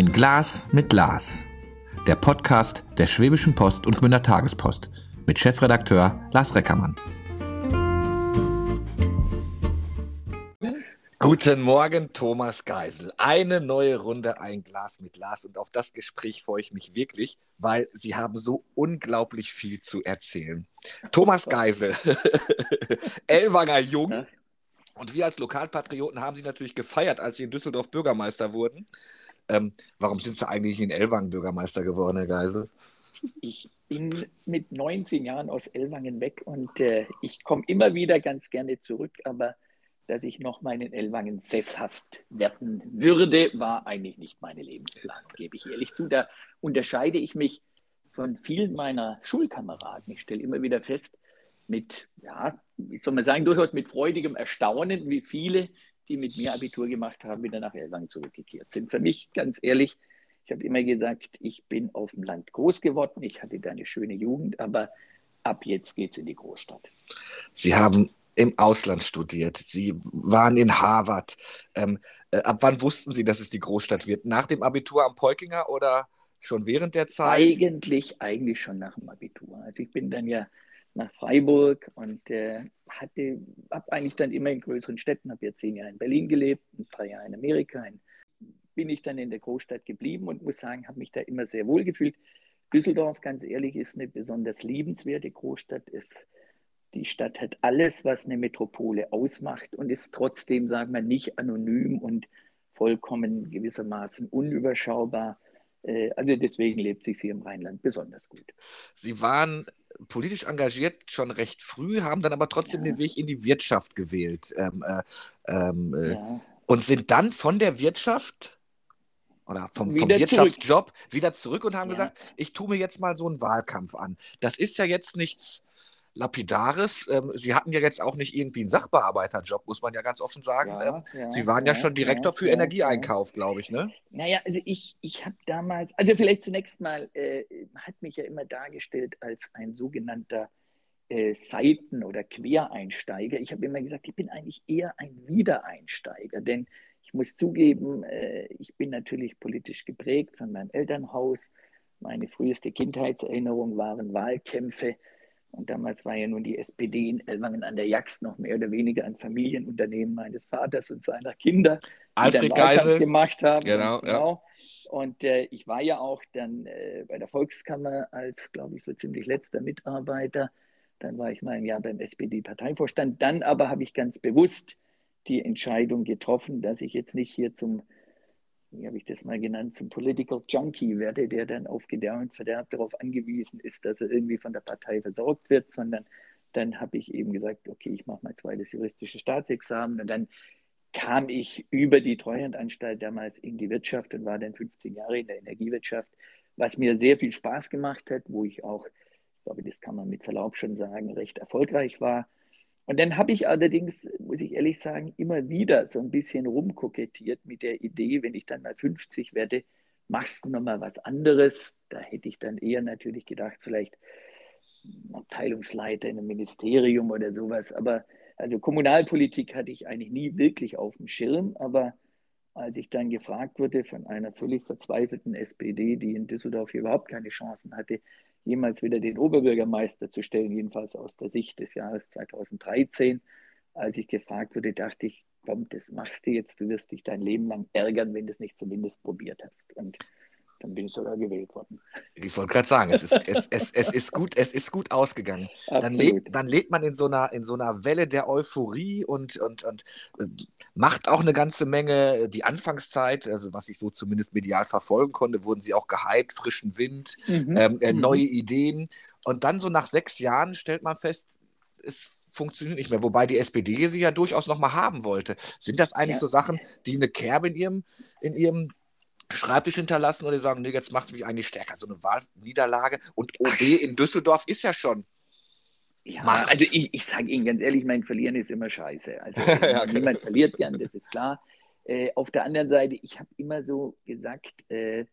Ein Glas mit Lars. Der Podcast der Schwäbischen Post und Gmünder Tagespost mit Chefredakteur Lars Reckermann. Guten Morgen, Thomas Geisel. Eine neue Runde Ein Glas mit Lars und auf das Gespräch freue ich mich wirklich, weil Sie haben so unglaublich viel zu erzählen. Thomas Geisel, Elwanger Jung, und wir als Lokalpatrioten haben Sie natürlich gefeiert, als Sie in Düsseldorf Bürgermeister wurden. Ähm, warum sind Sie eigentlich in Elwangen Bürgermeister geworden, Herr Geisel? Ich bin mit 19 Jahren aus Elwangen weg und äh, ich komme immer wieder ganz gerne zurück, aber dass ich noch mal in Elwangen sesshaft werden würde, war eigentlich nicht meine Lebensplanung, gebe ich ehrlich zu. Da unterscheide ich mich von vielen meiner Schulkameraden. Ich stelle immer wieder fest, mit, ja, wie soll man sagen, durchaus mit freudigem Erstaunen, wie viele, die mit mir Abitur gemacht haben, wieder nach Elwangen zurückgekehrt sind. Für mich, ganz ehrlich, ich habe immer gesagt, ich bin auf dem Land groß geworden, ich hatte da eine schöne Jugend, aber ab jetzt geht es in die Großstadt. Sie haben im Ausland studiert. Sie waren in Harvard. Ähm, äh, ab wann wussten Sie, dass es die Großstadt wird? Nach dem Abitur am Polkinger oder schon während der Zeit? Eigentlich, eigentlich schon nach dem Abitur. Also ich bin dann ja nach Freiburg und äh, hatte, habe eigentlich dann immer in größeren Städten, habe ja zehn Jahre in Berlin gelebt, ein paar Jahre in Amerika. In, bin ich dann in der Großstadt geblieben und muss sagen, habe mich da immer sehr wohl gefühlt. Düsseldorf, ganz ehrlich, ist eine besonders liebenswerte Großstadt. Ist, die Stadt hat alles, was eine Metropole ausmacht und ist trotzdem, sagen wir, nicht anonym und vollkommen gewissermaßen unüberschaubar. Äh, also deswegen lebt sich hier im Rheinland besonders gut. Sie waren politisch engagiert schon recht früh, haben dann aber trotzdem ja. den Weg in die Wirtschaft gewählt ähm, äh, ähm, äh, ja. und sind dann von der Wirtschaft oder vom, vom Wirtschaftsjob zurück. wieder zurück und haben ja. gesagt, ich tue mir jetzt mal so einen Wahlkampf an. Das ist ja jetzt nichts Lapidares. Ähm, Sie hatten ja jetzt auch nicht irgendwie einen Sachbearbeiterjob, muss man ja ganz offen sagen. Ja, ähm, ja, Sie waren ja, ja schon Direktor für Energieeinkauf, glaube ich, ne? Naja, also ich, ich habe damals, also vielleicht zunächst mal, äh, hat mich ja immer dargestellt als ein sogenannter äh, Seiten- oder Quereinsteiger. Ich habe immer gesagt, ich bin eigentlich eher ein Wiedereinsteiger, denn ich muss zugeben, äh, ich bin natürlich politisch geprägt von meinem Elternhaus. Meine früheste Kindheitserinnerung waren Wahlkämpfe und damals war ja nun die SPD in Elwangen an der Jax noch mehr oder weniger ein Familienunternehmen meines Vaters und seiner Kinder, Alfred die dann Geisel gemacht haben. Genau, und, genau. Ja. und äh, ich war ja auch dann äh, bei der Volkskammer als, glaube ich, so ziemlich letzter Mitarbeiter. Dann war ich mal ein Jahr beim SPD-Parteivorstand. Dann aber habe ich ganz bewusst die Entscheidung getroffen, dass ich jetzt nicht hier zum wie habe ich das mal genannt, zum Political Junkie werde, der dann auf Gedeih und Verderb darauf angewiesen ist, dass er irgendwie von der Partei versorgt wird, sondern dann habe ich eben gesagt, okay, ich mache mein zweites juristisches Staatsexamen. Und dann kam ich über die Treuhandanstalt damals in die Wirtschaft und war dann 15 Jahre in der Energiewirtschaft, was mir sehr viel Spaß gemacht hat, wo ich auch, ich glaube, das kann man mit Verlaub schon sagen, recht erfolgreich war und dann habe ich allerdings, muss ich ehrlich sagen, immer wieder so ein bisschen rumkokettiert mit der Idee, wenn ich dann mal 50 werde, machst du nochmal was anderes. Da hätte ich dann eher natürlich gedacht, vielleicht Abteilungsleiter in einem Ministerium oder sowas. Aber also Kommunalpolitik hatte ich eigentlich nie wirklich auf dem Schirm. Aber als ich dann gefragt wurde von einer völlig verzweifelten SPD, die in Düsseldorf überhaupt keine Chancen hatte, jemals wieder den Oberbürgermeister zu stellen, jedenfalls aus der Sicht des Jahres 2013. Als ich gefragt wurde, dachte ich, komm, das machst du jetzt, du wirst dich dein Leben lang ärgern, wenn du es nicht zumindest probiert hast. Und dann bin ich sogar gewählt worden. Ich wollte gerade sagen, es ist, es, es, es, ist gut, es ist gut ausgegangen. Dann lebt, dann lebt man in so, einer, in so einer Welle der Euphorie und, und, und äh, macht auch eine ganze Menge. Die Anfangszeit, also was ich so zumindest medial verfolgen konnte, wurden sie auch gehypt, frischen Wind, mhm. ähm, äh, mhm. neue Ideen. Und dann so nach sechs Jahren stellt man fest, es funktioniert nicht mehr. Wobei die SPD sie ja durchaus noch mal haben wollte. Sind das eigentlich ja. so Sachen, die eine Kerbe in ihrem, in ihrem Schreibtisch hinterlassen oder die sagen, nee, jetzt macht es mich eigentlich stärker. So eine Wahlniederlage und OB in Düsseldorf ist ja schon. Ja, Macht. also ich, ich sage Ihnen ganz ehrlich, mein Verlieren ist immer scheiße. Also ja, okay. niemand verliert gern, das ist klar. Äh, auf der anderen Seite, ich habe immer so gesagt, äh,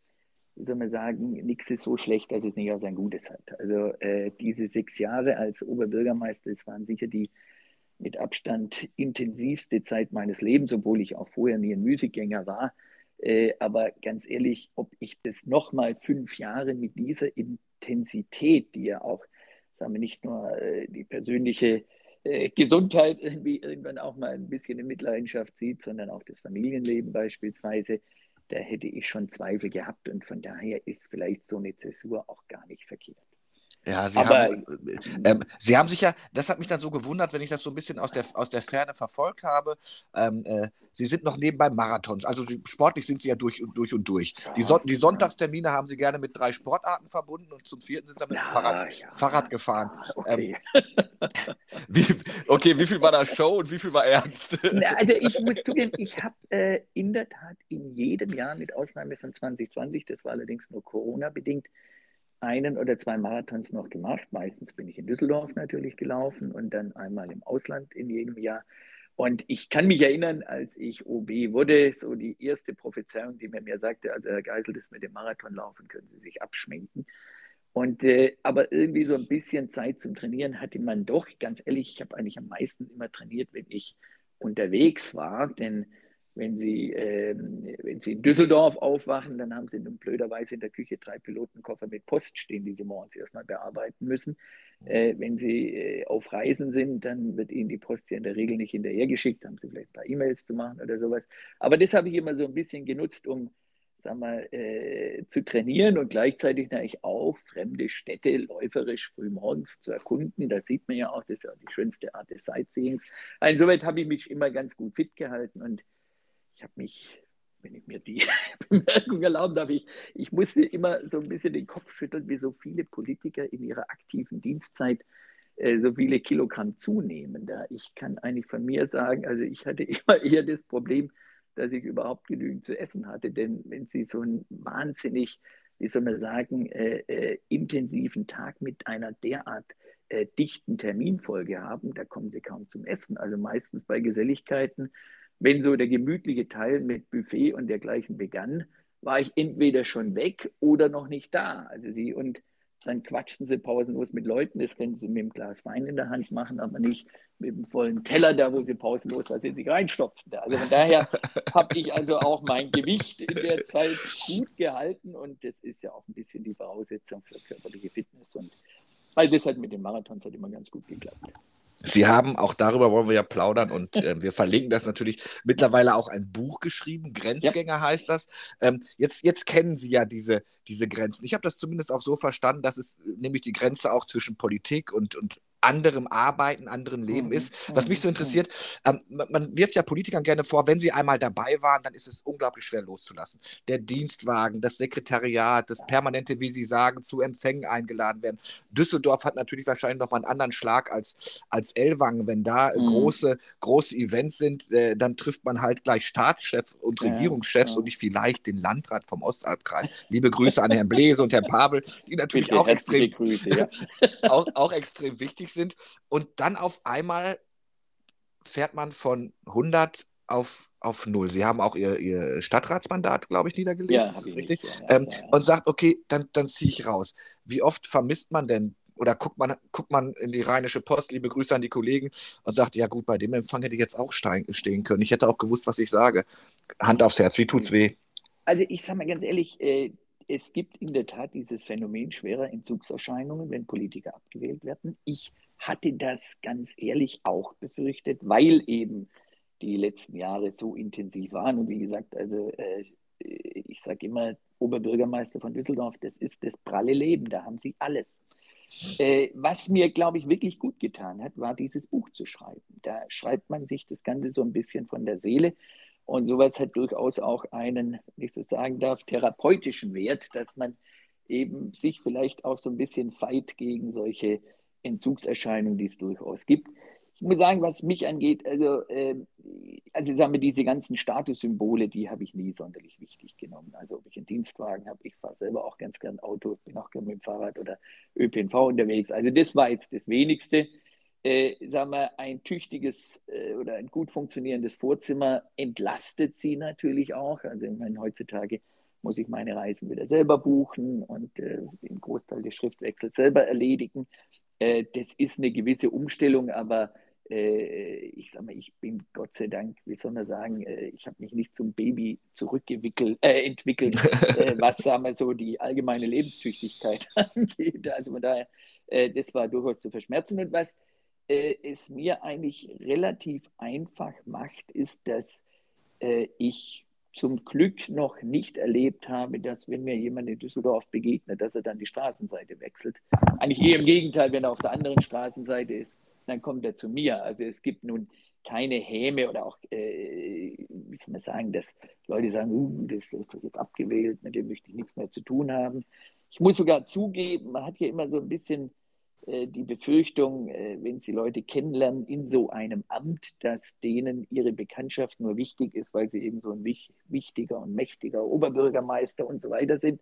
wie soll man sagen, nichts ist so schlecht, dass es nicht auch sein Gutes hat. Also äh, diese sechs Jahre als Oberbürgermeister, das waren sicher die mit Abstand intensivste Zeit meines Lebens, obwohl ich auch vorher nie ein Musikgänger war. Äh, aber ganz ehrlich, ob ich das nochmal fünf Jahre mit dieser Intensität, die ja auch, sagen wir nicht nur äh, die persönliche äh, Gesundheit irgendwie irgendwann auch mal ein bisschen in Mitleidenschaft zieht, sondern auch das Familienleben beispielsweise, da hätte ich schon Zweifel gehabt und von daher ist vielleicht so eine Zäsur auch gar nicht verkehrt. Ja, Sie, Aber, haben, äh, äh, Sie haben sich ja, das hat mich dann so gewundert, wenn ich das so ein bisschen aus der, aus der Ferne verfolgt habe. Ähm, äh, Sie sind noch nebenbei Marathons, also sportlich sind Sie ja durch und durch und durch. Die, so die Sonntagstermine haben Sie gerne mit drei Sportarten verbunden und zum vierten sind Sie mit dem ja, Fahrrad, ja, Fahrrad, gefahren. Okay. Ähm, wie, okay, wie viel war da Show und wie viel war ernst? Na, also ich muss zugeben, ich habe äh, in der Tat in jedem Jahr, mit Ausnahme von 2020, das war allerdings nur Corona-bedingt, einen oder zwei Marathons noch gemacht. Meistens bin ich in Düsseldorf natürlich gelaufen und dann einmal im Ausland in jedem Jahr. Und ich kann mich erinnern, als ich OB wurde, so die erste Prophezeiung, die mir, mir sagte, also Herr Geisel, das mit dem Marathonlaufen können Sie sich abschminken. Und äh, aber irgendwie so ein bisschen Zeit zum Trainieren hatte man doch. Ganz ehrlich, ich habe eigentlich am meisten immer trainiert, wenn ich unterwegs war, denn wenn Sie, äh, wenn Sie in Düsseldorf aufwachen, dann haben Sie nun blöderweise in der Küche drei Pilotenkoffer mit Post stehen, die Sie morgens erstmal bearbeiten müssen. Äh, wenn Sie äh, auf Reisen sind, dann wird Ihnen die Post ja in der Regel nicht hinterhergeschickt, haben Sie vielleicht ein paar E-Mails zu machen oder sowas. Aber das habe ich immer so ein bisschen genutzt, um sag mal, äh, zu trainieren und gleichzeitig natürlich auch fremde Städte läuferisch frühmorgens zu erkunden. Da sieht man ja auch, das ist ja die schönste Art des Sightseeings. Insoweit habe ich mich immer ganz gut fit gehalten und ich habe mich, wenn ich mir die Bemerkung erlauben darf, ich, ich musste immer so ein bisschen den Kopf schütteln, wie so viele Politiker in ihrer aktiven Dienstzeit äh, so viele Kilogramm zunehmen. Da ich kann eigentlich von mir sagen, also ich hatte immer eher das Problem, dass ich überhaupt genügend zu essen hatte. Denn wenn Sie so einen wahnsinnig, wie soll man sagen, äh, äh, intensiven Tag mit einer derart äh, dichten Terminfolge haben, da kommen Sie kaum zum Essen. Also meistens bei Geselligkeiten wenn so der gemütliche Teil mit Buffet und dergleichen begann, war ich entweder schon weg oder noch nicht da. Also sie und dann quatschten sie pausenlos mit Leuten. Das können sie mit einem Glas Wein in der Hand machen, aber nicht mit einem vollen Teller, da wo sie pausenlos was in sich reinstopfen. Also von daher habe ich also auch mein Gewicht in der Zeit gut gehalten und das ist ja auch ein bisschen die Voraussetzung für körperliche Fitness. Und all das hat mit den Marathons hat immer ganz gut geklappt. Sie haben, auch darüber wollen wir ja plaudern und äh, wir verlinken das natürlich, mittlerweile auch ein Buch geschrieben, Grenzgänger ja. heißt das. Ähm, jetzt, jetzt kennen Sie ja diese, diese Grenzen. Ich habe das zumindest auch so verstanden, dass es nämlich die Grenze auch zwischen Politik und, und anderem Arbeiten, anderen Leben mhm. ist. Was mich so mhm. interessiert, ähm, man wirft ja Politikern gerne vor, wenn sie einmal dabei waren, dann ist es unglaublich schwer loszulassen. Der Dienstwagen, das Sekretariat, das permanente, wie Sie sagen, zu Empfängen eingeladen werden. Düsseldorf hat natürlich wahrscheinlich noch mal einen anderen Schlag als, als Ellwangen. Wenn da mhm. große, große Events sind, äh, dann trifft man halt gleich Staatschefs und ja, Regierungschefs ja. und nicht vielleicht den Landrat vom Ostalbkreis. Liebe Grüße an Herrn Blese und Herrn Pavel, die natürlich auch extrem, Grüße, ja. auch, auch extrem wichtig tätig sind. Und dann auf einmal fährt man von 100 auf, auf null. Sie haben auch ihr, ihr Stadtratsmandat, glaube ich, niedergelegt. Ja, das ist richtig. Ja, ähm, ja, und sagt, okay, dann, dann ziehe ich raus. Wie oft vermisst man denn oder guckt man, guckt man in die Rheinische Post, liebe Grüße an die Kollegen, und sagt, ja gut, bei dem Empfang hätte ich jetzt auch stehen können. Ich hätte auch gewusst, was ich sage. Hand aufs Herz, wie tut's weh? Also ich sage mal ganz ehrlich, äh, es gibt in der Tat dieses Phänomen schwerer Entzugserscheinungen, wenn Politiker abgewählt werden. Ich hatte das ganz ehrlich auch befürchtet, weil eben die letzten Jahre so intensiv waren. Und wie gesagt, also äh, ich sage immer, Oberbürgermeister von Düsseldorf, das ist das pralle Leben, da haben sie alles. Äh, was mir, glaube ich, wirklich gut getan hat, war dieses Buch zu schreiben. Da schreibt man sich das Ganze so ein bisschen von der Seele. Und sowas hat durchaus auch einen, wenn ich so sagen darf, therapeutischen Wert, dass man eben sich vielleicht auch so ein bisschen feit gegen solche Entzugserscheinungen, die es durchaus gibt. Ich muss sagen, was mich angeht, also, äh, also sagen wir, diese ganzen Statussymbole, die habe ich nie sonderlich wichtig genommen. Also ob ich einen Dienstwagen habe, ich fahre selber auch ganz gern Auto, bin auch gern mit dem Fahrrad oder ÖPNV unterwegs. Also das war jetzt das Wenigste äh, sagen wir, ein tüchtiges äh, oder ein gut funktionierendes Vorzimmer entlastet sie natürlich auch. Also ich meine, heutzutage muss ich meine Reisen wieder selber buchen und äh, den Großteil des Schriftwechsels selber erledigen. Äh, das ist eine gewisse Umstellung, aber äh, ich sag mal, ich bin Gott sei Dank, wie soll man sagen, äh, ich habe mich nicht zum Baby zurückentwickelt, äh, entwickelt, was sagen wir so die allgemeine Lebenstüchtigkeit angeht. Also von daher, das war durchaus zu verschmerzen. Und was äh, es mir eigentlich relativ einfach macht, ist, dass ich zum Glück noch nicht erlebt habe, dass wenn mir jemand in Düsseldorf begegnet, dass er dann die Straßenseite wechselt. Eigentlich eher im Gegenteil, wenn er auf der anderen Straßenseite ist, dann kommt er zu mir. Also es gibt nun keine Häme oder auch, äh, wie soll man sagen, dass Leute sagen, uh, das ist doch jetzt abgewählt, mit dem möchte ich nichts mehr zu tun haben. Ich muss sogar zugeben, man hat hier immer so ein bisschen äh, die Befürchtung, äh, wenn sie Leute kennenlernen in so einem Amt, dass denen ihre Bekanntschaft nur wichtig ist, weil sie eben so ein wich wichtiger und mächtiger Oberbürgermeister und so weiter sind.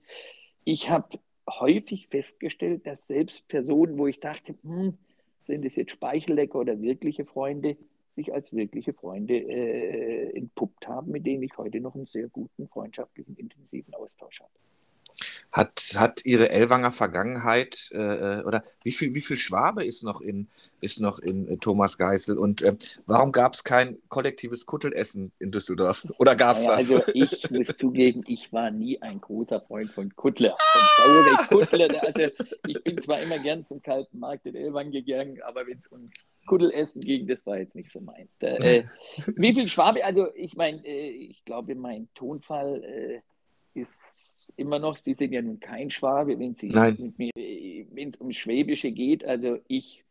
Ich habe häufig festgestellt, dass selbst Personen, wo ich dachte, hm, sind es jetzt Speichellecker oder wirkliche Freunde, sich als wirkliche Freunde äh, entpuppt haben, mit denen ich heute noch einen sehr guten, freundschaftlichen, intensiven Austausch habe. Hat, hat Ihre Elwanger Vergangenheit äh, oder wie viel, wie viel Schwabe ist noch in, ist noch in äh, Thomas Geißel und äh, warum gab es kein kollektives Kuttelessen in Düsseldorf? Oder gab es naja, das? Also ich muss zugeben, ich war nie ein großer Freund von Kuttler. Von saure Kuttler. Also ich bin zwar immer gern zum kalten Markt in Elwang gegangen, aber wenn es ums Kuttelessen ging, das war jetzt nicht so meins. Äh, wie viel Schwabe? Also ich meine, äh, ich glaube, mein Tonfall äh, ist immer noch, Sie sind ja nun kein Schwabe, wenn Sie Nein. mit mir, wenn es um Schwäbische geht. Also ich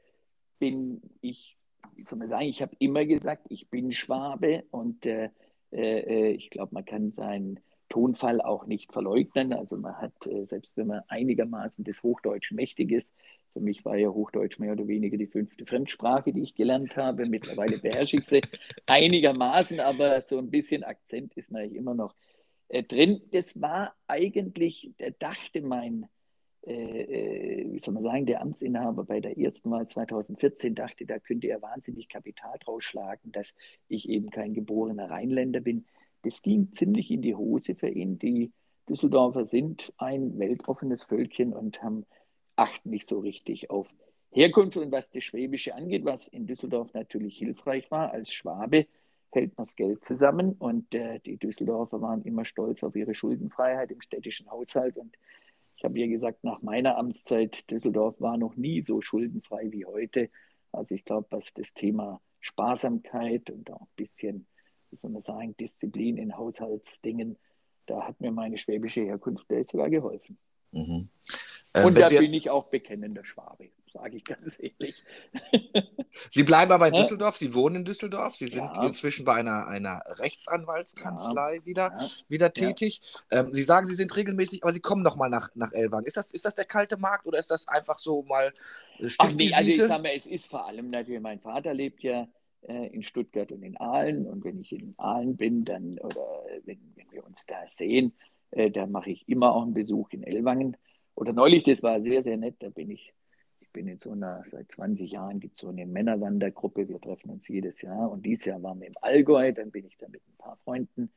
bin, ich, wie soll man sagen, ich habe immer gesagt, ich bin Schwabe und äh, äh, ich glaube, man kann seinen Tonfall auch nicht verleugnen. Also man hat, äh, selbst wenn man einigermaßen des Hochdeutschen mächtig ist, für mich war ja Hochdeutsch mehr oder weniger die fünfte Fremdsprache, die ich gelernt habe. Mittlerweile beherrsche ich sie einigermaßen, aber so ein bisschen Akzent ist natürlich immer noch drin. Das war eigentlich, der dachte mein, äh, äh, wie soll man sagen, der Amtsinhaber bei der ersten Wahl 2014 dachte, da könnte er wahnsinnig Kapital draus schlagen, dass ich eben kein geborener Rheinländer bin. Das ging ziemlich in die Hose für ihn. Die Düsseldorfer sind ein weltoffenes Völkchen und haben, achten nicht so richtig auf Herkunft und was das Schwäbische angeht, was in Düsseldorf natürlich hilfreich war als Schwabe, hält man das Geld zusammen. Und äh, die Düsseldorfer waren immer stolz auf ihre Schuldenfreiheit im städtischen Haushalt. Und ich habe ja gesagt, nach meiner Amtszeit, Düsseldorf war noch nie so schuldenfrei wie heute. Also ich glaube, was das Thema Sparsamkeit und auch ein bisschen, wie soll man sagen, Disziplin in Haushaltsdingen, da hat mir meine schwäbische Herkunft sogar geholfen. Mhm. Ähm, und da bin ich auch bekennender Schwabe sage ich ganz ehrlich. Sie bleiben aber in Düsseldorf, Sie wohnen in Düsseldorf, Sie sind ja. inzwischen bei einer, einer Rechtsanwaltskanzlei ja. wieder, ja. wieder tätig. Ähm, Sie sagen, Sie sind regelmäßig, aber Sie kommen noch mal nach, nach Elwang. Ist das, ist das der kalte Markt oder ist das einfach so mal äh, Ach nee, also ich sage mal, es ist vor allem natürlich, mein Vater lebt ja äh, in Stuttgart und in Aalen und wenn ich in Aalen bin, dann oder wenn, wenn wir uns da sehen, äh, dann mache ich immer auch einen Besuch in Elwangen. Oder neulich, das war sehr, sehr nett, da bin ich bin in so einer, seit 20 Jahren gibt es so eine Männerwandergruppe, wir treffen uns jedes Jahr und dieses Jahr waren wir im Allgäu, dann bin ich da mit ein paar Freunden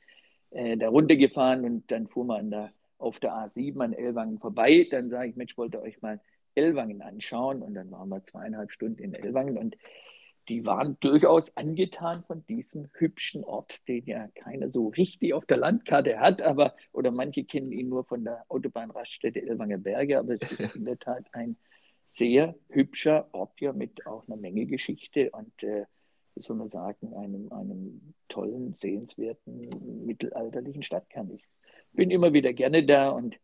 äh, da runtergefahren und dann fuhr man da auf der A7 an Ellwangen vorbei. Dann sage ich, Mensch, wollt ihr euch mal Ellwangen anschauen? Und dann waren wir zweieinhalb Stunden in Ellwangen und die waren durchaus angetan von diesem hübschen Ort, den ja keiner so richtig auf der Landkarte hat, aber oder manche kennen ihn nur von der Autobahnraststätte Ellwanger Berge, aber es ist in der Tat ein sehr hübscher Ort ja mit auch einer Menge Geschichte und äh, wie soll man sagen, einem, einem tollen, sehenswerten mittelalterlichen Stadtkern. Ich bin immer wieder gerne da und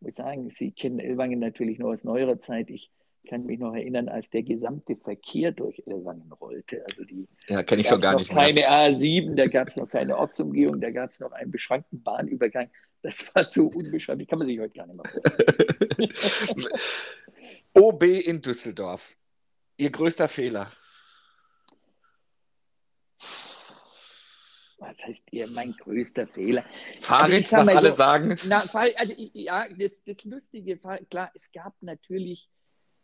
muss sagen, Sie kennen Elwangen natürlich nur aus neuerer Zeit. Ich kann mich noch erinnern, als der gesamte Verkehr durch Elwangen rollte. Also die, ja, kenne ich schon gar nicht mehr. Keine A7, da gab es noch keine Ortsumgehung, da gab es noch einen beschränkten Bahnübergang. Das war so unbeschreiblich, kann man sich heute gar nicht mehr vorstellen. OB in Düsseldorf. Ihr größter Fehler? Was heißt ihr, mein größter Fehler? Fahrrad, also was alle so, sagen. Na, also, ja, das, das Lustige, klar, es gab natürlich,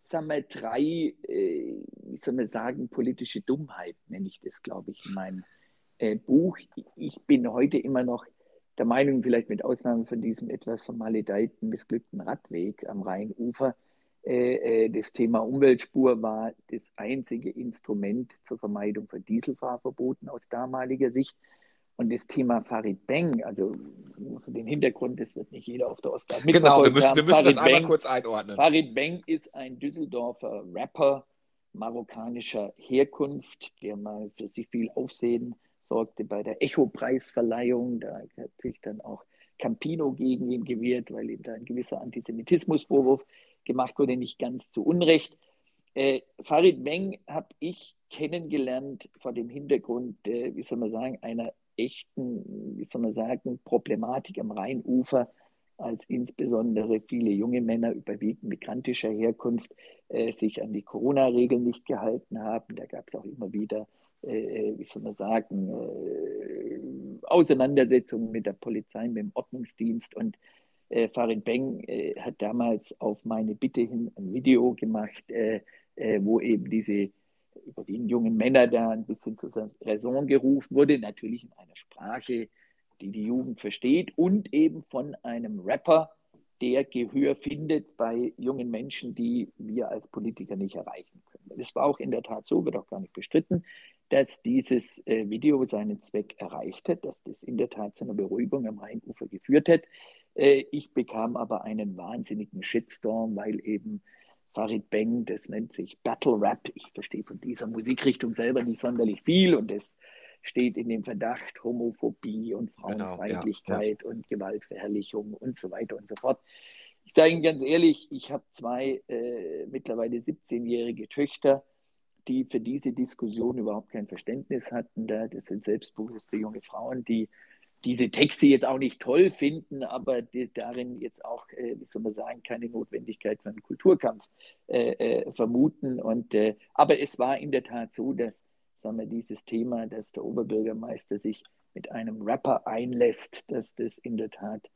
sagen wir, drei, äh, wie soll man sagen, politische Dummheit, nenne ich das, glaube ich, in meinem äh, Buch. Ich bin heute immer noch der Meinung, vielleicht mit Ausnahme von diesem etwas vermaledeiten, missglückten Radweg am Rheinufer, das Thema Umweltspur war das einzige Instrument zur Vermeidung von Dieselfahrverboten aus damaliger Sicht. Und das Thema Farid Beng, also den Hintergrund, das wird nicht jeder auf der Ostkarte Genau, wir müssen, wir müssen das einmal Beng, kurz einordnen. Farid Beng ist ein Düsseldorfer Rapper marokkanischer Herkunft, der mal für sich viel Aufsehen sorgte bei der Echo-Preisverleihung. Da hat sich dann auch Campino gegen ihn gewehrt, weil ihm da ein gewisser Antisemitismusvorwurf gemacht wurde, nicht ganz zu Unrecht. Äh, Farid Meng habe ich kennengelernt vor dem Hintergrund, äh, wie soll man sagen, einer echten, wie soll man sagen, Problematik am Rheinufer, als insbesondere viele junge Männer überwiegend migrantischer Herkunft äh, sich an die Corona-Regeln nicht gehalten haben. Da gab es auch immer wieder, äh, äh, wie soll man sagen, äh, Auseinandersetzungen mit der Polizei, mit dem Ordnungsdienst und äh, Farid Beng äh, hat damals auf meine Bitte hin ein Video gemacht, äh, äh, wo eben diese überwiegend jungen Männer da ein bisschen zur Raison gerufen wurde, natürlich in einer Sprache, die die Jugend versteht und eben von einem Rapper, der Gehör findet bei jungen Menschen, die wir als Politiker nicht erreichen können. Das war auch in der Tat so, wird auch gar nicht bestritten, dass dieses äh, Video seinen Zweck erreicht hat, dass das in der Tat zu einer Beruhigung am Rheinufer geführt hat. Äh, ich bekam aber einen wahnsinnigen Shitstorm, weil eben Farid Beng, das nennt sich Battle Rap. Ich verstehe von dieser Musikrichtung selber nicht sonderlich viel und es steht in dem Verdacht Homophobie und Frauenfeindlichkeit genau, ja, ja. und Gewaltverherrlichung und so weiter und so fort. Ich sage Ihnen ganz ehrlich, ich habe zwei äh, mittlerweile 17-jährige Töchter, die für diese Diskussion überhaupt kein Verständnis hatten. Das sind selbstbewusste junge Frauen, die diese Texte jetzt auch nicht toll finden, aber die, darin jetzt auch, äh, wie soll man sagen, keine Notwendigkeit für einen Kulturkampf äh, äh, vermuten. Und, äh, aber es war in der Tat so, dass sagen wir, dieses Thema, dass der Oberbürgermeister sich mit einem Rapper einlässt, dass das in der Tat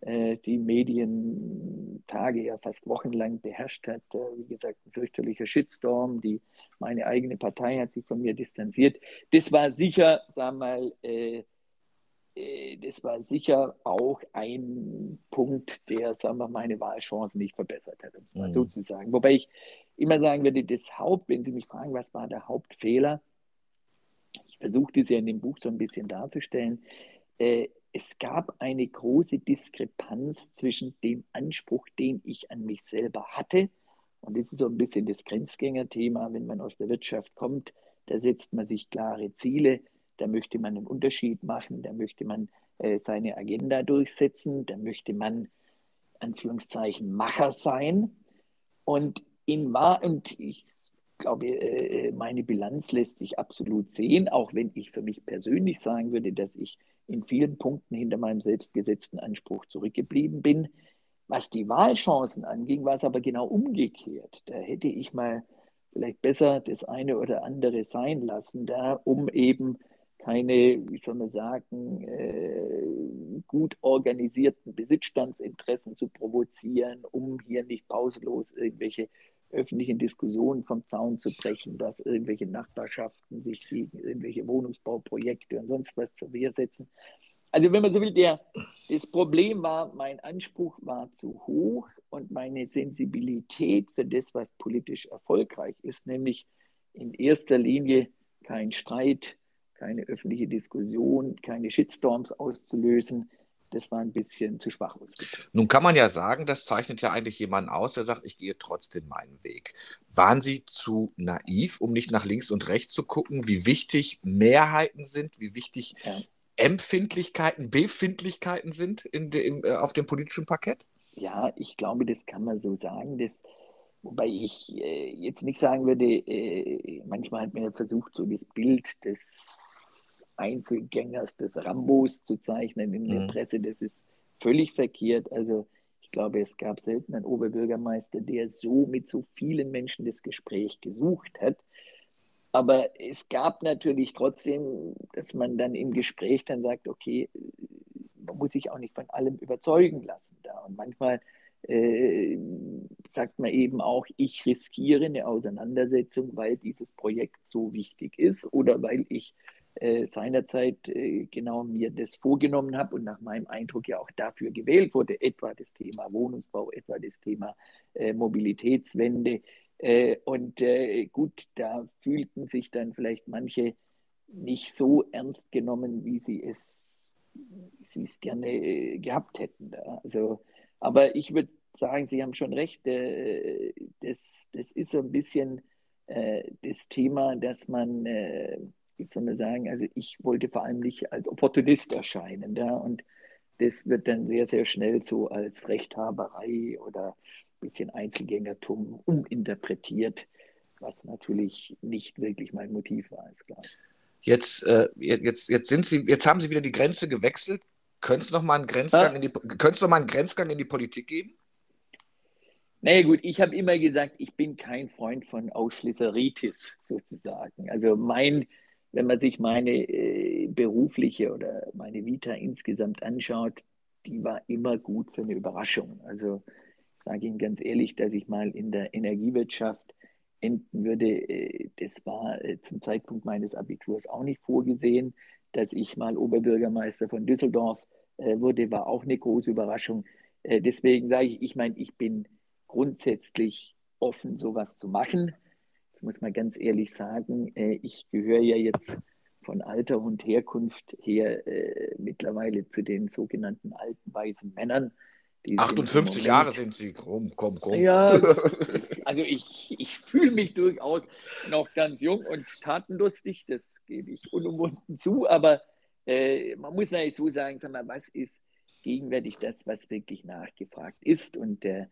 äh, die Medien Tage, ja fast wochenlang beherrscht hat. Äh, wie gesagt, ein fürchterlicher Shitstorm. Die, meine eigene Partei hat sich von mir distanziert. Das war sicher, sagen wir mal, das war sicher auch ein Punkt, der, sagen wir, meine Wahlchancen nicht verbessert hat, um es mal mhm. so zu sagen. Wobei ich immer sagen würde, das Haupt, wenn Sie mich fragen, was war der Hauptfehler, ich versuche das ja in dem Buch so ein bisschen darzustellen, äh, es gab eine große Diskrepanz zwischen dem Anspruch, den ich an mich selber hatte, und das ist so ein bisschen das Grenzgängerthema, wenn man aus der Wirtschaft kommt, da setzt man sich klare Ziele, da möchte man einen Unterschied machen, da möchte man äh, seine Agenda durchsetzen, da möchte man, Anführungszeichen, Macher sein. Und in wahr, und ich glaube, äh, meine Bilanz lässt sich absolut sehen, auch wenn ich für mich persönlich sagen würde, dass ich in vielen Punkten hinter meinem selbstgesetzten Anspruch zurückgeblieben bin. Was die Wahlchancen anging, war es aber genau umgekehrt. Da hätte ich mal vielleicht besser das eine oder andere sein lassen, da um eben keine, wie soll man sagen, äh, gut organisierten Besitzstandsinteressen zu provozieren, um hier nicht pausenlos irgendwelche öffentlichen Diskussionen vom Zaun zu brechen, dass irgendwelche Nachbarschaften sich gegen irgendwelche Wohnungsbauprojekte und sonst was zur Wehr setzen. Also wenn man so will, der, das Problem war, mein Anspruch war zu hoch und meine Sensibilität für das, was politisch erfolgreich ist, nämlich in erster Linie kein Streit, keine öffentliche Diskussion, keine Shitstorms auszulösen. Das war ein bisschen zu schwach ausgedrückt. Nun kann man ja sagen, das zeichnet ja eigentlich jemanden aus, der sagt, ich gehe trotzdem meinen Weg. Waren Sie zu naiv, um nicht nach links und rechts zu gucken, wie wichtig Mehrheiten sind, wie wichtig ja. Empfindlichkeiten, Befindlichkeiten sind in de, in, äh, auf dem politischen Parkett? Ja, ich glaube, das kann man so sagen. Das, Wobei ich äh, jetzt nicht sagen würde, äh, manchmal hat man versucht, so das Bild des Einzelgängers des Rambos zu zeichnen in der mhm. Presse. Das ist völlig verkehrt. Also ich glaube, es gab selten einen Oberbürgermeister, der so mit so vielen Menschen das Gespräch gesucht hat. Aber es gab natürlich trotzdem, dass man dann im Gespräch dann sagt, okay, man muss sich auch nicht von allem überzeugen lassen da. Und manchmal äh, sagt man eben auch, ich riskiere eine Auseinandersetzung, weil dieses Projekt so wichtig ist oder weil ich äh, seinerzeit äh, genau mir das vorgenommen habe und nach meinem Eindruck ja auch dafür gewählt wurde, etwa das Thema Wohnungsbau, etwa das Thema äh, Mobilitätswende. Äh, und äh, gut, da fühlten sich dann vielleicht manche nicht so ernst genommen, wie sie es, sie es gerne äh, gehabt hätten. Also, aber ich würde sagen, Sie haben schon recht, das, das ist so ein bisschen das Thema, dass man man sagen, also ich wollte vor allem nicht als Opportunist erscheinen. Ja, und das wird dann sehr, sehr schnell so als Rechthaberei oder ein bisschen Einzelgängertum uminterpretiert, was natürlich nicht wirklich mein Motiv war, ist klar. Jetzt, äh, jetzt, jetzt, sind Sie, jetzt haben Sie wieder die Grenze gewechselt. Können Sie noch mal einen Grenzgang, ja. in, die, noch mal einen Grenzgang in die Politik geben? Naja gut, ich habe immer gesagt, ich bin kein Freund von Ausschließeritis sozusagen. Also mein wenn man sich meine äh, berufliche oder meine Vita insgesamt anschaut, die war immer gut für eine Überraschung. Also ich sage Ihnen ganz ehrlich, dass ich mal in der Energiewirtschaft enden würde, äh, das war äh, zum Zeitpunkt meines Abiturs auch nicht vorgesehen. Dass ich mal Oberbürgermeister von Düsseldorf äh, wurde, war auch eine große Überraschung. Äh, deswegen sage ich, ich meine, ich bin grundsätzlich offen, sowas zu machen muss man ganz ehrlich sagen, äh, ich gehöre ja jetzt von Alter und Herkunft her äh, mittlerweile zu den sogenannten alten weißen Männern. 58 sind Jahre sind Sie, komm, komm, komm. Ja, also ich, ich fühle mich durchaus noch ganz jung und tatenlustig, das gebe ich unumwunden zu, aber äh, man muss natürlich so sagen, sag mal, was ist gegenwärtig das, was wirklich nachgefragt ist und äh,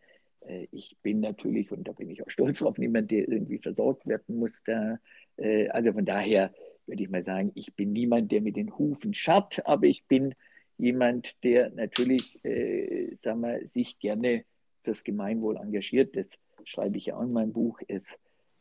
ich bin natürlich, und da bin ich auch stolz drauf, niemand, der irgendwie versorgt werden muss. Da, äh, also von daher würde ich mal sagen, ich bin niemand, der mit den Hufen scharrt, aber ich bin jemand, der natürlich, äh, sagen wir, sich gerne fürs Gemeinwohl engagiert. Das schreibe ich ja auch in meinem Buch. Es,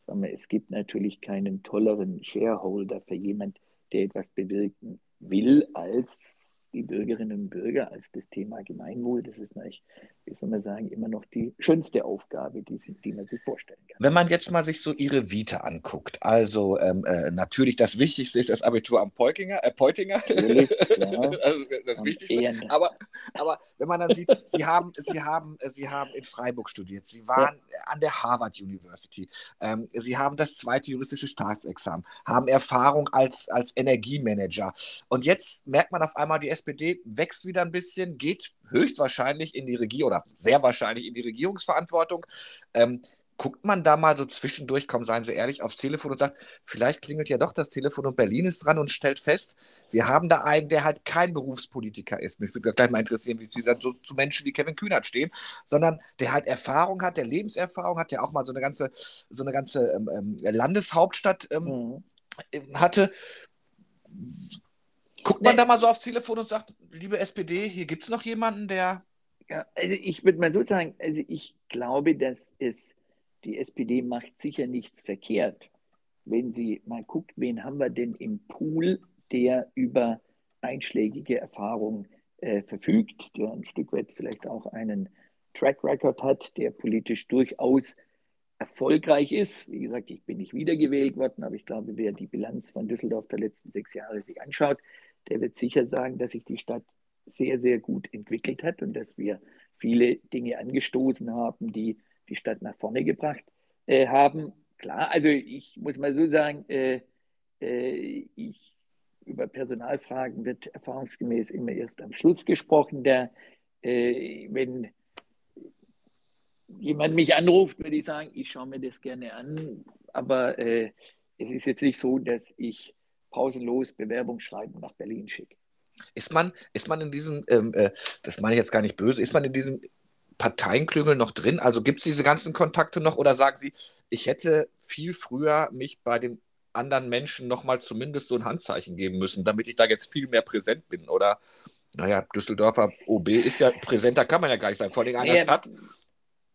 sagen wir, es gibt natürlich keinen tolleren Shareholder für jemand, der etwas bewirken will, als die Bürgerinnen und Bürger als das Thema Gemeinwohl. Das ist natürlich, wie soll man sagen, immer noch die schönste Aufgabe, die, die man sich vorstellen kann. Wenn man jetzt mal sich so Ihre Vita anguckt, also ähm, äh, natürlich das Wichtigste ist das Abitur am Peutinger, äh, Peutinger. Natürlich, ja. also das und Wichtigste. Aber, aber wenn man dann sieht, Sie haben, Sie haben, Sie haben in Freiburg studiert, Sie waren ja. an der Harvard University, ähm, Sie haben das zweite juristische Staatsexamen, haben Erfahrung als, als Energiemanager. Und jetzt merkt man auf einmal, die SPD wächst wieder ein bisschen, geht höchstwahrscheinlich in die Regierung oder sehr wahrscheinlich in die Regierungsverantwortung. Ähm, guckt man da mal so zwischendurch, komm, seien Sie ehrlich, aufs Telefon und sagt, vielleicht klingelt ja doch das Telefon und Berlin ist dran und stellt fest, wir haben da einen, der halt kein Berufspolitiker ist. Mich würde gleich mal interessieren, wie Sie dann so zu Menschen wie Kevin Kühnert stehen, sondern der halt Erfahrung hat, der Lebenserfahrung hat, der auch mal so eine ganze, so eine ganze ähm, ähm Landeshauptstadt ähm, mhm. hatte. Guckt man nee. da mal so aufs Telefon und sagt, liebe SPD, hier gibt es noch jemanden, der. Ja, also ich würde mal so sagen, also ich glaube, dass es die SPD macht sicher nichts verkehrt. Wenn sie mal guckt, wen haben wir denn im Pool, der über einschlägige Erfahrung äh, verfügt, der ein Stück weit vielleicht auch einen Track Record hat, der politisch durchaus erfolgreich ist. Wie gesagt, ich bin nicht wiedergewählt worden, aber ich glaube, wer die Bilanz von Düsseldorf der letzten sechs Jahre sich anschaut, der wird sicher sagen, dass sich die Stadt sehr, sehr gut entwickelt hat und dass wir viele Dinge angestoßen haben, die die Stadt nach vorne gebracht äh, haben. Klar, also ich muss mal so sagen, äh, äh, ich, über Personalfragen wird erfahrungsgemäß immer erst am Schluss gesprochen. Der, äh, wenn jemand mich anruft, würde ich sagen, ich schaue mir das gerne an, aber äh, es ist jetzt nicht so, dass ich pausenlos Bewerbungsschreiben nach Berlin schicke. Ist man, ist man in diesem, ähm, äh, das meine ich jetzt gar nicht böse, ist man in diesem Parteienklüngel noch drin? Also gibt es diese ganzen Kontakte noch oder sagen Sie, ich hätte viel früher mich bei den anderen Menschen nochmal zumindest so ein Handzeichen geben müssen, damit ich da jetzt viel mehr präsent bin? Oder, naja, Düsseldorfer OB ist ja präsenter, kann man ja gar nicht sein, vor allem in einer naja, Stadt,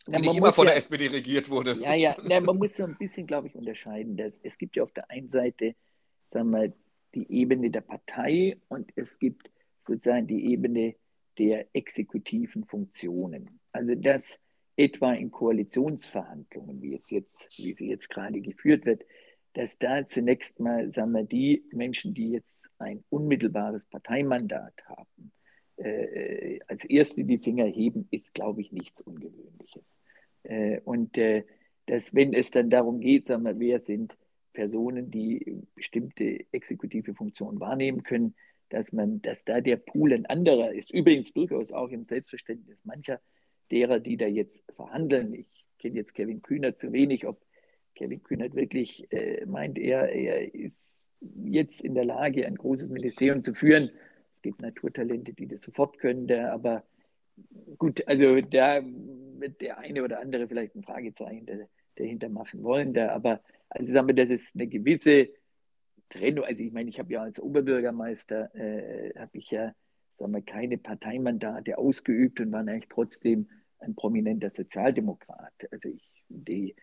die ja, nicht immer von ja, der SPD regiert wurde. Ja, ja, ja man muss so ein bisschen, glaube ich, unterscheiden. Dass es gibt ja auf der einen Seite sagen wir, die Ebene der Partei und es gibt sozusagen die Ebene der exekutiven Funktionen. Also dass etwa in Koalitionsverhandlungen, wie es jetzt, wie sie jetzt gerade geführt wird, dass da zunächst mal, sagen wir, die Menschen, die jetzt ein unmittelbares Parteimandat haben, äh, als Erste die Finger heben, ist, glaube ich, nichts Ungewöhnliches. Äh, und äh, dass, wenn es dann darum geht, sagen wir, wer sind Personen, die bestimmte exekutive Funktionen wahrnehmen können, dass man, dass da der Pool ein anderer ist. Übrigens durchaus auch im Selbstverständnis mancher derer, die da jetzt verhandeln. Ich kenne jetzt Kevin Kühner zu wenig, ob Kevin Kühnert wirklich äh, meint, er, er ist jetzt in der Lage, ein großes Ministerium zu führen. Es gibt Naturtalente, die das sofort können, der, aber gut, also da wird der eine oder andere vielleicht ein Fragezeichen dahinter machen wollen. Der, aber also sagen wir, das ist eine gewisse Trennung. Also ich meine, ich habe ja als Oberbürgermeister, äh, habe ich ja sagen wir, keine Parteimandate ausgeübt und war eigentlich trotzdem ein prominenter Sozialdemokrat. Also ich, die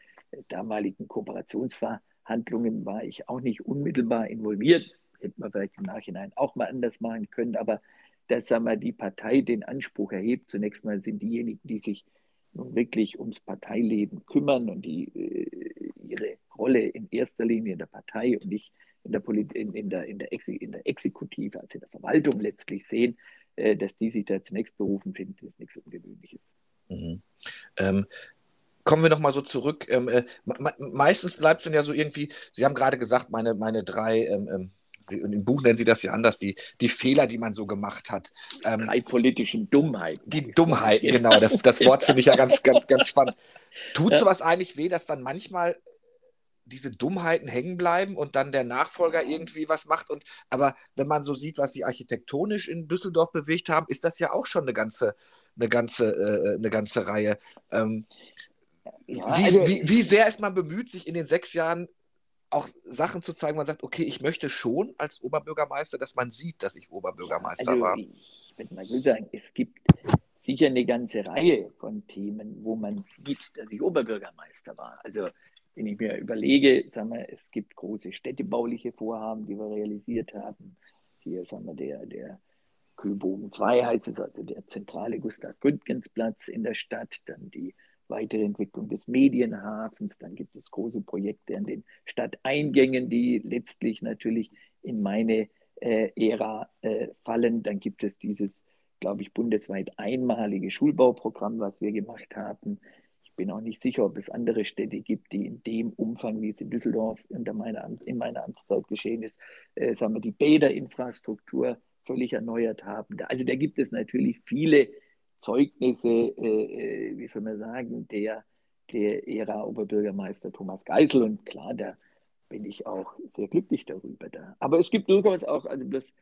damaligen Kooperationsverhandlungen war ich auch nicht unmittelbar involviert. Hätte man vielleicht im Nachhinein auch mal anders machen können, aber dass sagen wir, die Partei den Anspruch erhebt, zunächst mal sind diejenigen, die sich nun wirklich ums Parteileben kümmern und die äh, ihre Rolle in erster Linie in der Partei und nicht in der, Polit in, in, der, in, der, Ex in der Exekutive, also in der Verwaltung letztlich sehen, äh, dass die sich da zunächst berufen finden, ist nichts Ungewöhnliches. Mhm. Ähm, kommen wir nochmal so zurück. Ähm, äh, meistens bleibt es dann ja so irgendwie, Sie haben gerade gesagt, meine, meine drei, ähm, ähm im Buch nennen Sie das ja anders, die, die Fehler, die man so gemacht hat. Ähm, drei politischen Dummheiten. Die Dummheiten, genau. Das, das Wort finde ich ja ganz, ganz, ganz spannend. Tut sowas eigentlich weh, dass dann manchmal diese Dummheiten hängen bleiben und dann der Nachfolger irgendwie was macht. Und aber wenn man so sieht, was sie architektonisch in Düsseldorf bewegt haben, ist das ja auch schon eine ganze, eine ganze, äh, eine ganze Reihe. Ähm, ja, wie, also, wie, wie sehr ist man bemüht, sich in den sechs Jahren auch Sachen zu zeigen, man sagt, okay, ich möchte schon als Oberbürgermeister, dass man sieht, dass ich Oberbürgermeister also, war. Ich würde mal so sagen, es gibt sicher eine ganze Reihe von Themen, wo man sieht, dass ich Oberbürgermeister war. Also wenn ich mir überlege, sagen wir, es gibt große städtebauliche Vorhaben, die wir realisiert haben. Hier, sagen wir, der, der Kühlbogen 2 heißt es, also der zentrale Gustav-Gründgens-Platz in der Stadt, dann die weitere Entwicklung des Medienhafens, dann gibt es große Projekte an den Stadteingängen, die letztlich natürlich in meine äh, Ära äh, fallen. Dann gibt es dieses, glaube ich, bundesweit einmalige Schulbauprogramm, was wir gemacht haben. Bin auch nicht sicher, ob es andere Städte gibt, die in dem Umfang, wie es in Düsseldorf unter meiner, in meiner Amtszeit geschehen ist, äh, sagen wir, die Bäderinfrastruktur völlig erneuert haben. Also da gibt es natürlich viele Zeugnisse, äh, äh, wie soll man sagen, der, der Ära Oberbürgermeister Thomas Geisel. Und klar, da bin ich auch sehr glücklich darüber. Da. Aber es gibt durchaus auch, also das,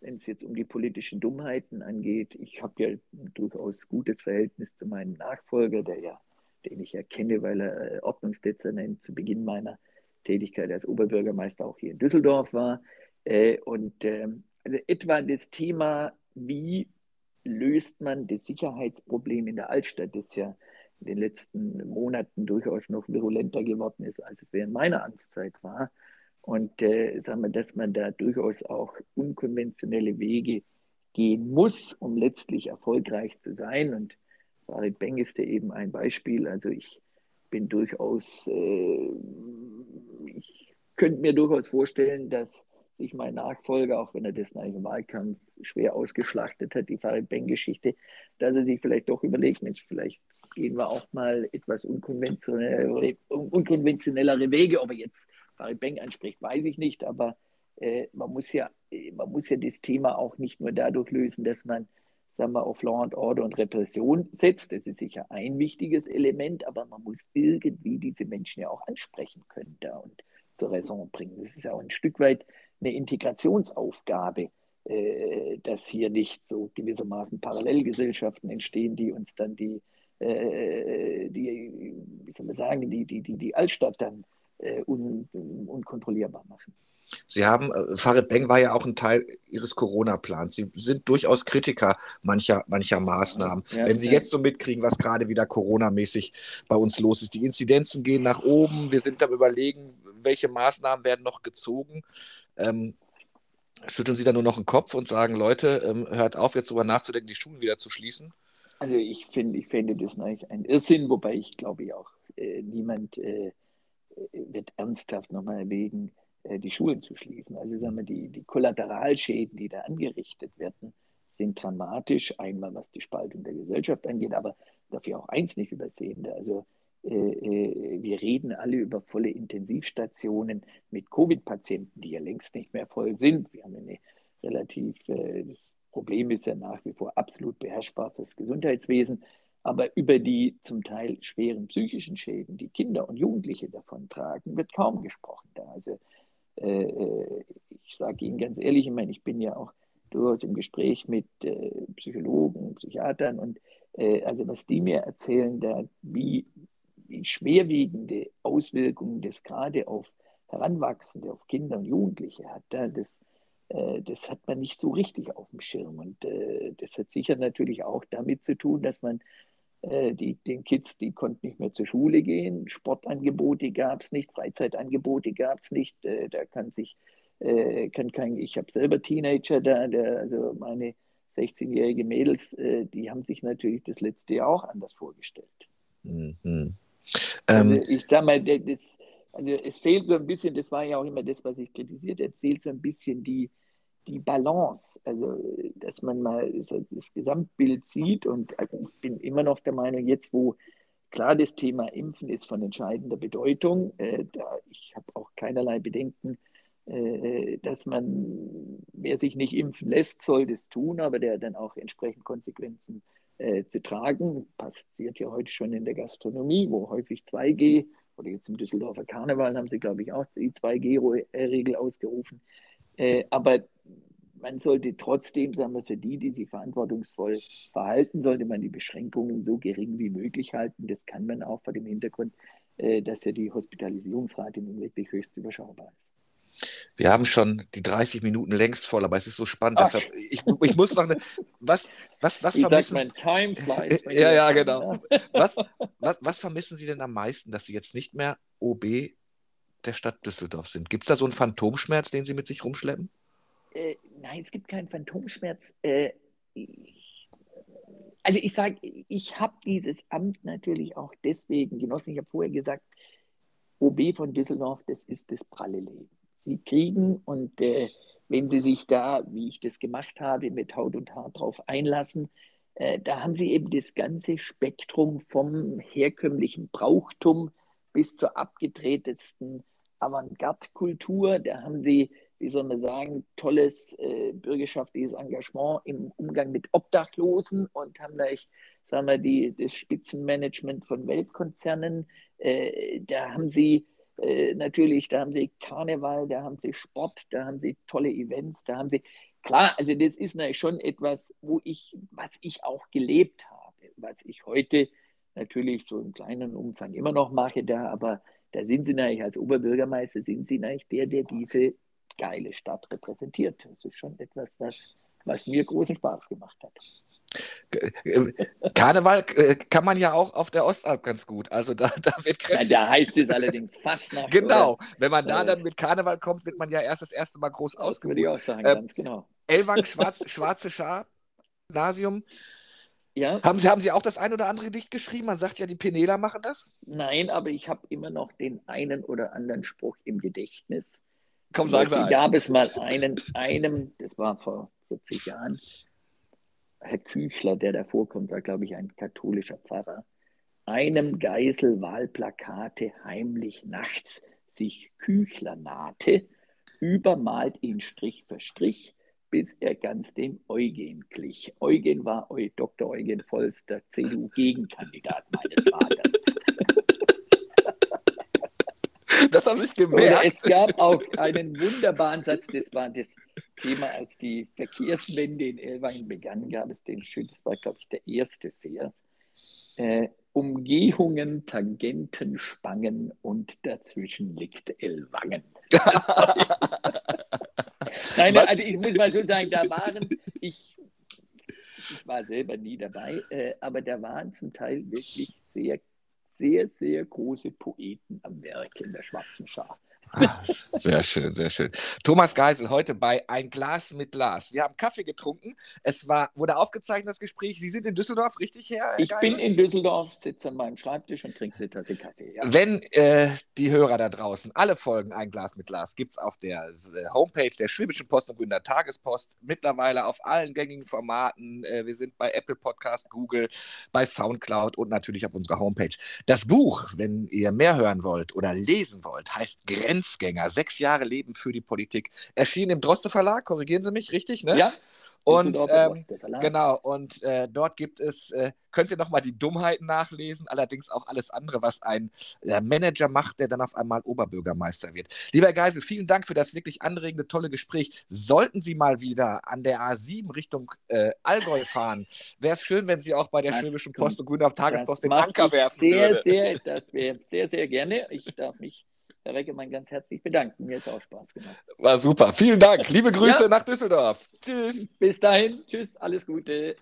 wenn es jetzt um die politischen Dummheiten angeht, ich habe ja durchaus gutes Verhältnis zu meinem Nachfolger, der ja, den ich ja kenne, weil er äh, Ordnungsdezernent zu Beginn meiner Tätigkeit als Oberbürgermeister auch hier in Düsseldorf war. Äh, und ähm, also etwa das Thema, wie löst man das Sicherheitsproblem in der Altstadt, das ja in den letzten Monaten durchaus noch virulenter geworden ist, als es während meiner Amtszeit war. Und äh, sagen wir, dass man da durchaus auch unkonventionelle Wege gehen muss, um letztlich erfolgreich zu sein. Und Farid Beng ist ja eben ein Beispiel. Also ich bin durchaus, äh, ich könnte mir durchaus vorstellen, dass sich mein Nachfolger, auch wenn er das nach dem Wahlkampf schwer ausgeschlachtet hat, die Farid Beng-Geschichte, dass er sich vielleicht doch überlegt, Mensch, vielleicht gehen wir auch mal etwas unkonventionellere, unkonventionellere Wege. Ob er jetzt Farid Beng anspricht, weiß ich nicht, aber äh, man, muss ja, man muss ja das Thema auch nicht nur dadurch lösen, dass man sagen wir, auf Law and Order und Repression setzt. Das ist sicher ein wichtiges Element, aber man muss irgendwie diese Menschen ja auch ansprechen können da und zur Raison bringen. Das ist ja auch ein Stück weit eine Integrationsaufgabe, äh, dass hier nicht so gewissermaßen Parallelgesellschaften entstehen, die uns dann die, äh, die wie soll man sagen, die, die, die, die Altstadt dann äh, un, unkontrollierbar machen. Sie haben, äh, Farid Beng war ja auch ein Teil Ihres Corona-Plans. Sie sind durchaus Kritiker mancher, mancher Maßnahmen. Ja, Wenn Sie ja. jetzt so mitkriegen, was gerade wieder Corona-mäßig bei uns los ist, die Inzidenzen gehen nach oben, wir sind am Überlegen, welche Maßnahmen werden noch gezogen. Ähm, schütteln Sie da nur noch den Kopf und sagen, Leute, ähm, hört auf, jetzt darüber nachzudenken, die Schulen wieder zu schließen? Also ich finde, ich finde das eigentlich ein Irrsinn, wobei ich glaube ich auch äh, niemand äh, wird ernsthaft nochmal erwägen, äh, die Schulen zu schließen. Also sagen wir, die, die Kollateralschäden, die da angerichtet werden, sind dramatisch. Einmal was die Spaltung der Gesellschaft angeht, aber dafür auch eins nicht übersehen. Also äh, äh, wir reden alle über volle Intensivstationen mit Covid-Patienten, die ja längst nicht mehr voll sind. Wir haben eine relativ, das Problem ist ja nach wie vor absolut beherrschbar fürs Gesundheitswesen. Aber über die zum Teil schweren psychischen Schäden, die Kinder und Jugendliche davon tragen, wird kaum gesprochen. Also äh, äh, ich sage Ihnen ganz ehrlich, ich meine, ich bin ja auch durchaus im Gespräch mit äh, Psychologen, Psychiatern und äh, also was die mir erzählen, da wie, wie schwerwiegende Auswirkungen das gerade auf Heranwachsende, auf Kinder und Jugendliche hat, da, das, äh, das hat man nicht so richtig auf dem Schirm. Und äh, das hat sicher natürlich auch damit zu tun, dass man die, den Kids, die konnten nicht mehr zur Schule gehen, Sportangebote gab es nicht, Freizeitangebote gab es nicht, äh, da kann sich, äh, kann kein, ich habe selber Teenager da, der, also meine 16-jährige Mädels, äh, die haben sich natürlich das letzte Jahr auch anders vorgestellt. Mhm. Ähm, also ich sage mal, das, also es fehlt so ein bisschen, das war ja auch immer das, was ich kritisiert, es fehlt so ein bisschen die, die Balance, also dass man mal das, Gesamtbild sieht und also ich bin immer noch der Meinung, jetzt wo klar das Thema Impfen ist von entscheidender Bedeutung, äh, da ich habe auch keinerlei Bedenken, äh, dass man, wer sich nicht impfen lässt, soll das tun, aber der dann auch entsprechend Konsequenzen äh, zu tragen, passiert ja heute schon in der Gastronomie, wo häufig 2G oder jetzt im Düsseldorfer Karneval haben sie, glaube ich, auch die 2G-Regel ausgerufen. Äh, aber man sollte trotzdem, sagen wir, für die, die sich verantwortungsvoll verhalten, sollte man die Beschränkungen so gering wie möglich halten. Das kann man auch vor dem Hintergrund, äh, dass ja die Hospitalisierungsrate nun wirklich höchst überschaubar ist. Wir haben schon die 30 Minuten längst voll, aber es ist so spannend. Deshalb, ich, ich, muss noch eine. Was, was, was ich vermissen mein Time flies. ja, ja, genau. Was, was, was vermissen Sie denn am meisten, dass Sie jetzt nicht mehr OB der Stadt Düsseldorf sind? Gibt es da so einen Phantomschmerz, den Sie mit sich rumschleppen? Äh, nein, es gibt keinen Phantomschmerz. Äh, also ich sage, ich habe dieses Amt natürlich auch deswegen genossen. Ich habe vorher gesagt, OB von Düsseldorf, das ist das pralle Leben. Sie kriegen und äh, wenn Sie sich da, wie ich das gemacht habe, mit Haut und Haar drauf einlassen, äh, da haben Sie eben das ganze Spektrum vom herkömmlichen Brauchtum bis zur abgedrehtesten Avantgarde-Kultur. Da haben Sie wie soll man sagen, tolles äh, bürgerschaftliches Engagement im Umgang mit Obdachlosen und haben da, ich sagen wir, die, das Spitzenmanagement von Weltkonzernen. Äh, da haben sie äh, natürlich, da haben sie Karneval, da haben sie Sport, da haben sie tolle Events, da haben sie, klar, also das ist natürlich schon etwas, wo ich, was ich auch gelebt habe, was ich heute natürlich so im kleinen Umfang immer noch mache, da, aber da sind sie natürlich als Oberbürgermeister, sind sie natürlich der, der diese geile Stadt repräsentiert. Das ist schon etwas, was, was mir großen Spaß gemacht hat. Karneval äh, kann man ja auch auf der Ostalb ganz gut. Also da, da wird kräftig. Ja, da heißt es allerdings fast nach. Genau. Oder? Wenn man da äh. dann mit Karneval kommt, wird man ja erst das erste Mal groß ausgebucht. Würde ich auch sagen, ähm, ganz genau. Elwang, Schwarz, Schwarze Schar, Gymnasium. Ja. Haben Sie, haben Sie auch das ein oder andere Gedicht geschrieben? Man sagt ja, die Penela machen das. Nein, aber ich habe immer noch den einen oder anderen Spruch im Gedächtnis. Komm, sag es gab es mal einen, einem, das war vor 40 Jahren, Herr Küchler, der da vorkommt, war, glaube ich, ein katholischer Pfarrer, einem Geisel Wahlplakate heimlich nachts sich Küchler nahte, übermalt ihn Strich für Strich, bis er ganz dem Eugen glich. Eugen war Dr. Eugen Volz, der CDU-Gegenkandidat meines Vaters. Das habe ich gemerkt. es gab auch einen wunderbaren Satz, das war das Thema, als die Verkehrswende in Elwangen begann, gab es den schön, das war, glaube ich, der erste Vers. Äh, Umgehungen, Tangenten, Spangen und dazwischen liegt Elwangen. Nein, Was? also ich muss mal so sagen, da waren, ich, ich war selber nie dabei, äh, aber da waren zum Teil wirklich sehr sehr, sehr große Poeten am Werk in der Schwarzen Schar. Ah, sehr schön, sehr schön. Thomas Geisel, heute bei Ein Glas mit Glas. Wir haben Kaffee getrunken. Es war, wurde aufgezeichnet, das Gespräch. Sie sind in Düsseldorf, richtig, Herr, Ich Geisel? bin in Düsseldorf, sitze an meinem Schreibtisch und trinke eine Tasse Kaffee. Ja. Wenn äh, die Hörer da draußen alle Folgen Ein Glas mit Glas gibt es auf der äh, Homepage der Schwäbischen Post und Gründer Tagespost, mittlerweile auf allen gängigen Formaten. Äh, wir sind bei Apple Podcast, Google, bei Soundcloud und natürlich auf unserer Homepage. Das Buch, wenn ihr mehr hören wollt oder lesen wollt, heißt Grenzgänger. Sechs Jahre Leben für die Politik. Erschien im Droste Verlag, korrigieren Sie mich, richtig? Ne? Ja. Und ähm, genau, und äh, dort gibt es, äh, könnt ihr nochmal die Dummheiten nachlesen, allerdings auch alles andere, was ein äh, Manager macht, der dann auf einmal Oberbürgermeister wird. Lieber Herr Geisel, vielen Dank für das wirklich anregende, tolle Gespräch. Sollten Sie mal wieder an der A7 Richtung äh, Allgäu fahren, wäre es schön, wenn Sie auch bei der das Schwäbischen Post und Grüne auf Tagespost den Anker werfen sehr, würde. Sehr, das wäre sehr, sehr gerne. Ich darf mich Herr Reckemann, ganz herzlich bedanken. Mir hat es auch Spaß gemacht. War super. Vielen Dank. Liebe Grüße ja. nach Düsseldorf. Tschüss. Bis dahin. Tschüss. Alles Gute.